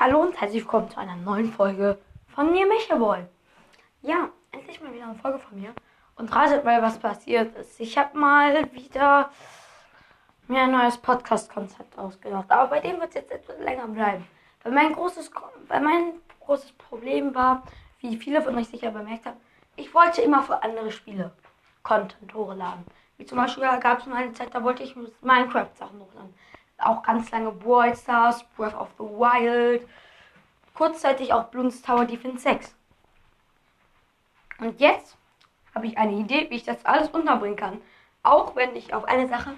Hallo und herzlich willkommen zu einer neuen Folge von mir, Mechaboy. Ja, endlich mal wieder eine Folge von mir. Und ratet mal, was passiert ist. Ich habe mal wieder mir ein neues Podcast-Konzept ausgedacht. Aber bei dem wird es jetzt etwas länger bleiben. Weil mein großes, weil mein großes Problem war, wie viele von euch sicher bemerkt haben, ich wollte immer für andere Spiele Content hochladen. Wie zum Beispiel gab es mal eine Zeit, da wollte ich Minecraft-Sachen hochladen auch ganz lange Brawl Stars, Breath of the Wild, kurzzeitig auch Bloons Tower Defense 6. Und jetzt habe ich eine Idee, wie ich das alles unterbringen kann. Auch wenn ich auf eine Sache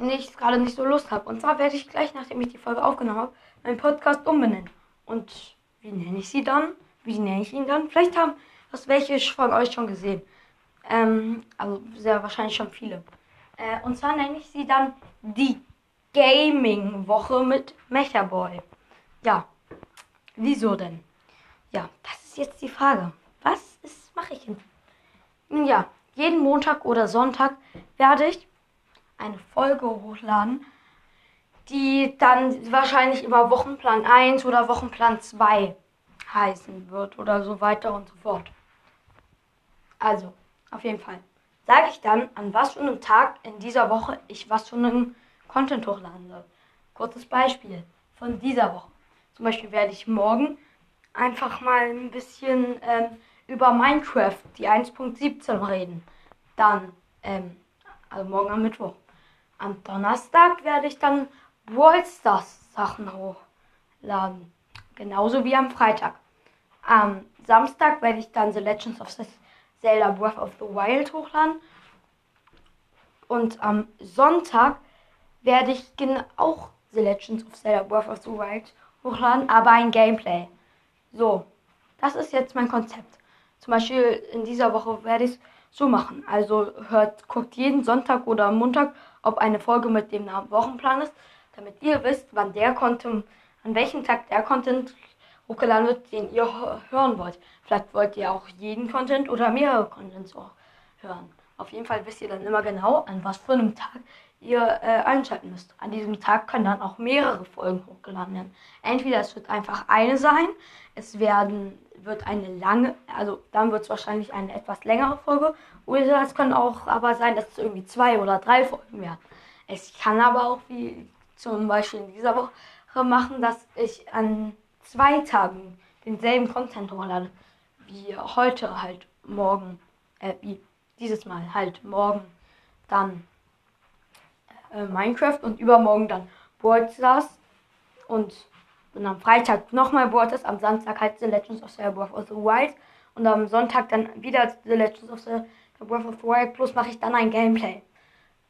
nicht gerade nicht so Lust habe. Und zwar werde ich gleich, nachdem ich die Folge aufgenommen habe, meinen Podcast umbenennen. Und wie nenne ich sie dann? Wie nenne ich ihn dann? Vielleicht haben das welche von euch schon gesehen. Ähm, also sehr wahrscheinlich schon viele. Äh, und zwar nenne ich sie dann die Gaming-Woche mit Mechaboy. Ja, wieso denn? Ja, das ist jetzt die Frage. Was mache ich denn? Nun ja, jeden Montag oder Sonntag werde ich eine Folge hochladen, die dann wahrscheinlich immer Wochenplan 1 oder Wochenplan 2 heißen wird oder so weiter und so fort. Also, auf jeden Fall. Sage ich dann, an was für einem Tag in dieser Woche ich was für einen Content hochladen soll. Kurzes Beispiel von dieser Woche. Zum Beispiel werde ich morgen einfach mal ein bisschen ähm, über Minecraft, die 1.17 reden. Dann, ähm, also morgen am Mittwoch. Am Donnerstag werde ich dann Brawl Stars Sachen hochladen. Genauso wie am Freitag. Am Samstag werde ich dann The Legends of Zelda Breath of the Wild hochladen. Und am Sonntag werde ich auch The Legends of Zelda Breath of the Wild hochladen, aber ein Gameplay. So, das ist jetzt mein Konzept. Zum Beispiel in dieser Woche werde ich es so machen. Also hört, guckt jeden Sonntag oder Montag, ob eine Folge mit dem Namen Wochenplan ist, damit ihr wisst, wann der Content, an welchem Tag der Content hochgeladen wird, den ihr hören wollt. Vielleicht wollt ihr auch jeden Content oder mehrere Contents auch hören. Auf jeden Fall wisst ihr dann immer genau, an was für einem Tag ihr äh, einschalten müsst. An diesem Tag können dann auch mehrere Folgen hochgeladen werden. Entweder es wird einfach eine sein, es werden wird eine lange, also dann wird es wahrscheinlich eine etwas längere Folge, oder es kann auch aber sein, dass es irgendwie zwei oder drei Folgen werden. Es kann aber auch wie zum Beispiel in dieser Woche machen, dass ich an zwei Tagen denselben Content hochlade, wie heute halt morgen, äh, wie dieses Mal halt morgen dann äh, Minecraft und übermorgen dann Brawl und dann am Freitag nochmal Brawl am Samstag halt The Legends of Zelda Breath of the Wild und am Sonntag dann wieder The Legends of Zelda Breath of the Wild plus mache ich dann ein Gameplay.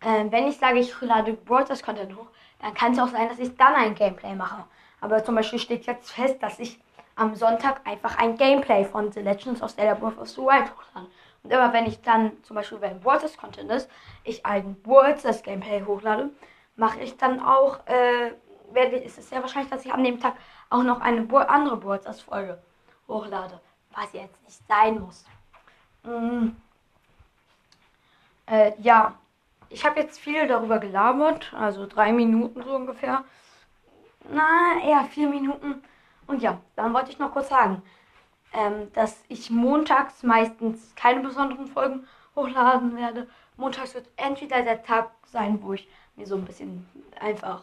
Äh, wenn ich sage, ich lade Brawl Content hoch, dann kann es auch sein, dass ich dann ein Gameplay mache. Aber zum Beispiel steht jetzt fest, dass ich am Sonntag einfach ein Gameplay von The Legends of Zelda Breath of the Wild hochlade. Immer wenn ich dann, zum Beispiel wenn Waters Content ist, ich ein Waters Gameplay hochlade, mache ich dann auch, äh, werde, ist es sehr wahrscheinlich, dass ich an dem Tag auch noch eine andere Waters Folge hochlade. Was jetzt nicht sein muss. Mhm. Äh, ja, ich habe jetzt viel darüber gelabert, also drei Minuten so ungefähr. Na, eher vier Minuten. Und ja, dann wollte ich noch kurz sagen, ähm, dass ich montags meistens keine besonderen Folgen hochladen werde. Montags wird entweder der Tag sein, wo ich mir so ein bisschen einfach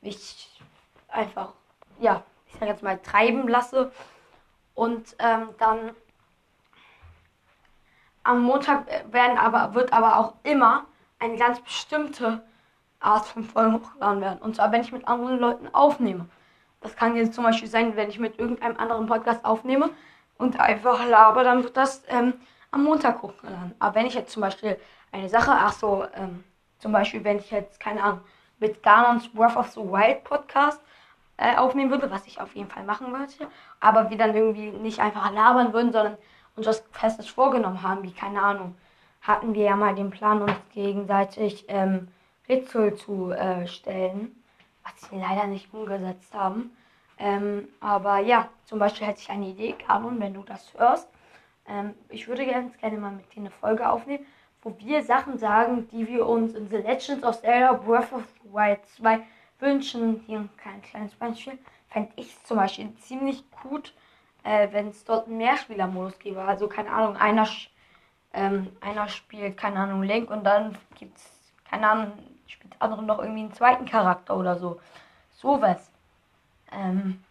mich einfach, ja, ich sag jetzt mal, treiben lasse. Und ähm, dann am Montag werden aber, wird aber auch immer eine ganz bestimmte Art von Folgen hochgeladen werden. Und zwar, wenn ich mit anderen Leuten aufnehme. Das kann jetzt zum Beispiel sein, wenn ich mit irgendeinem anderen Podcast aufnehme, und einfach laber, dann wird das ähm, am Montag hochgeladen. Aber wenn ich jetzt zum Beispiel eine Sache, ach so, ähm, zum Beispiel, wenn ich jetzt, keine Ahnung, mit Ganons Breath of the Wild Podcast äh, aufnehmen würde, was ich auf jeden Fall machen würde, aber wir dann irgendwie nicht einfach labern würden, sondern uns was Festes vorgenommen haben, wie, keine Ahnung, hatten wir ja mal den Plan, uns gegenseitig ähm, Rätsel zu äh, stellen, was wir leider nicht umgesetzt haben. Ähm, aber ja, zum Beispiel hätte ich eine Idee, Kanon, wenn du das hörst. Ähm, ich würde ganz gerne mal mit dir eine Folge aufnehmen, wo wir Sachen sagen, die wir uns in The Legends of Zelda Breath of the Wild 2 wünschen. Hier ein kleines Beispiel. fände ich zum Beispiel ziemlich gut, äh, wenn es dort einen Mehrspieler-Modus gäbe. Also keine Ahnung, einer, ähm, einer spielt, keine Ahnung, Link und dann gibt es, keine Ahnung, spielt der andere noch irgendwie einen zweiten Charakter oder so. Sowas. Ähm,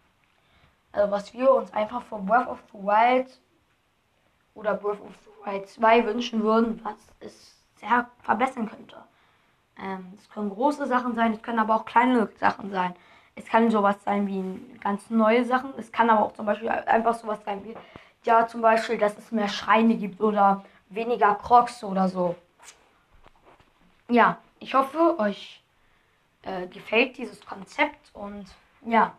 also was wir uns einfach von Breath of the Wild oder Breath of the Wild 2 wünschen würden, was es sehr verbessern könnte. Ähm, es können große Sachen sein, es können aber auch kleine Sachen sein. Es kann sowas sein wie ganz neue Sachen. Es kann aber auch zum Beispiel einfach sowas sein wie, ja, zum Beispiel, dass es mehr Schreine gibt oder weniger Crocs oder so. Ja, ich hoffe, euch äh, gefällt dieses Konzept und ja,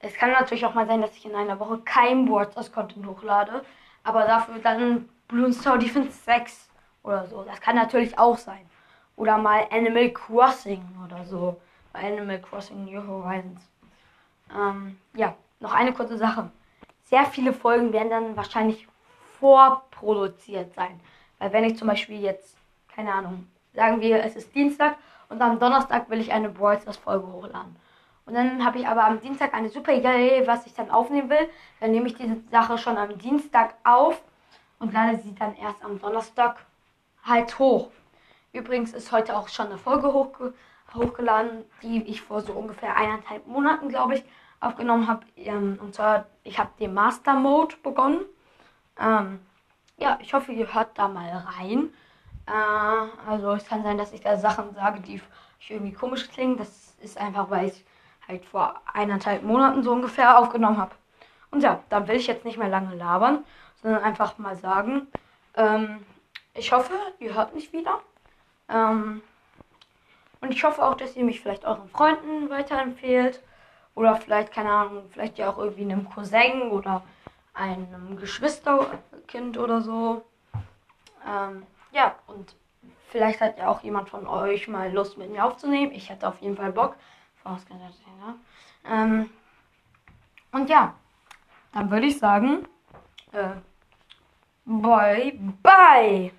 es kann natürlich auch mal sein, dass ich in einer Woche kein Wordless Content hochlade, aber dafür dann Star Defense 6 oder so. Das kann natürlich auch sein. Oder mal Animal Crossing oder so. Bei Animal Crossing New Horizons. Ähm, ja, noch eine kurze Sache. Sehr viele Folgen werden dann wahrscheinlich vorproduziert sein. Weil wenn ich zum Beispiel jetzt, keine Ahnung, sagen wir, es ist Dienstag und am Donnerstag will ich eine Brawl Folge hochladen. Und dann habe ich aber am Dienstag eine super Idee, was ich dann aufnehmen will. Dann nehme ich diese Sache schon am Dienstag auf und lade sie dann erst am Donnerstag halt hoch. Übrigens ist heute auch schon eine Folge hochge hochgeladen, die ich vor so ungefähr eineinhalb Monaten, glaube ich, aufgenommen habe. Ähm, und zwar, ich habe den Master Mode begonnen. Ähm, ja, ich hoffe, ihr hört da mal rein. Äh, also es kann sein, dass ich da Sachen sage, die irgendwie komisch klingen. Das ist einfach, weil ich halt vor eineinhalb Monaten so ungefähr aufgenommen habe. Und ja, da will ich jetzt nicht mehr lange labern, sondern einfach mal sagen, ähm, ich hoffe, ihr hört mich wieder. Ähm, und ich hoffe auch, dass ihr mich vielleicht euren Freunden weiterempfehlt. Oder vielleicht, keine Ahnung, vielleicht ja auch irgendwie einem Cousin oder einem Geschwisterkind oder so. Ähm, ja, und vielleicht hat ja auch jemand von euch mal Lust mit mir aufzunehmen. Ich hätte auf jeden Fall Bock. Vorausgesetzt, ja. Ähm, und ja, dann würde ich sagen, äh, bye bye.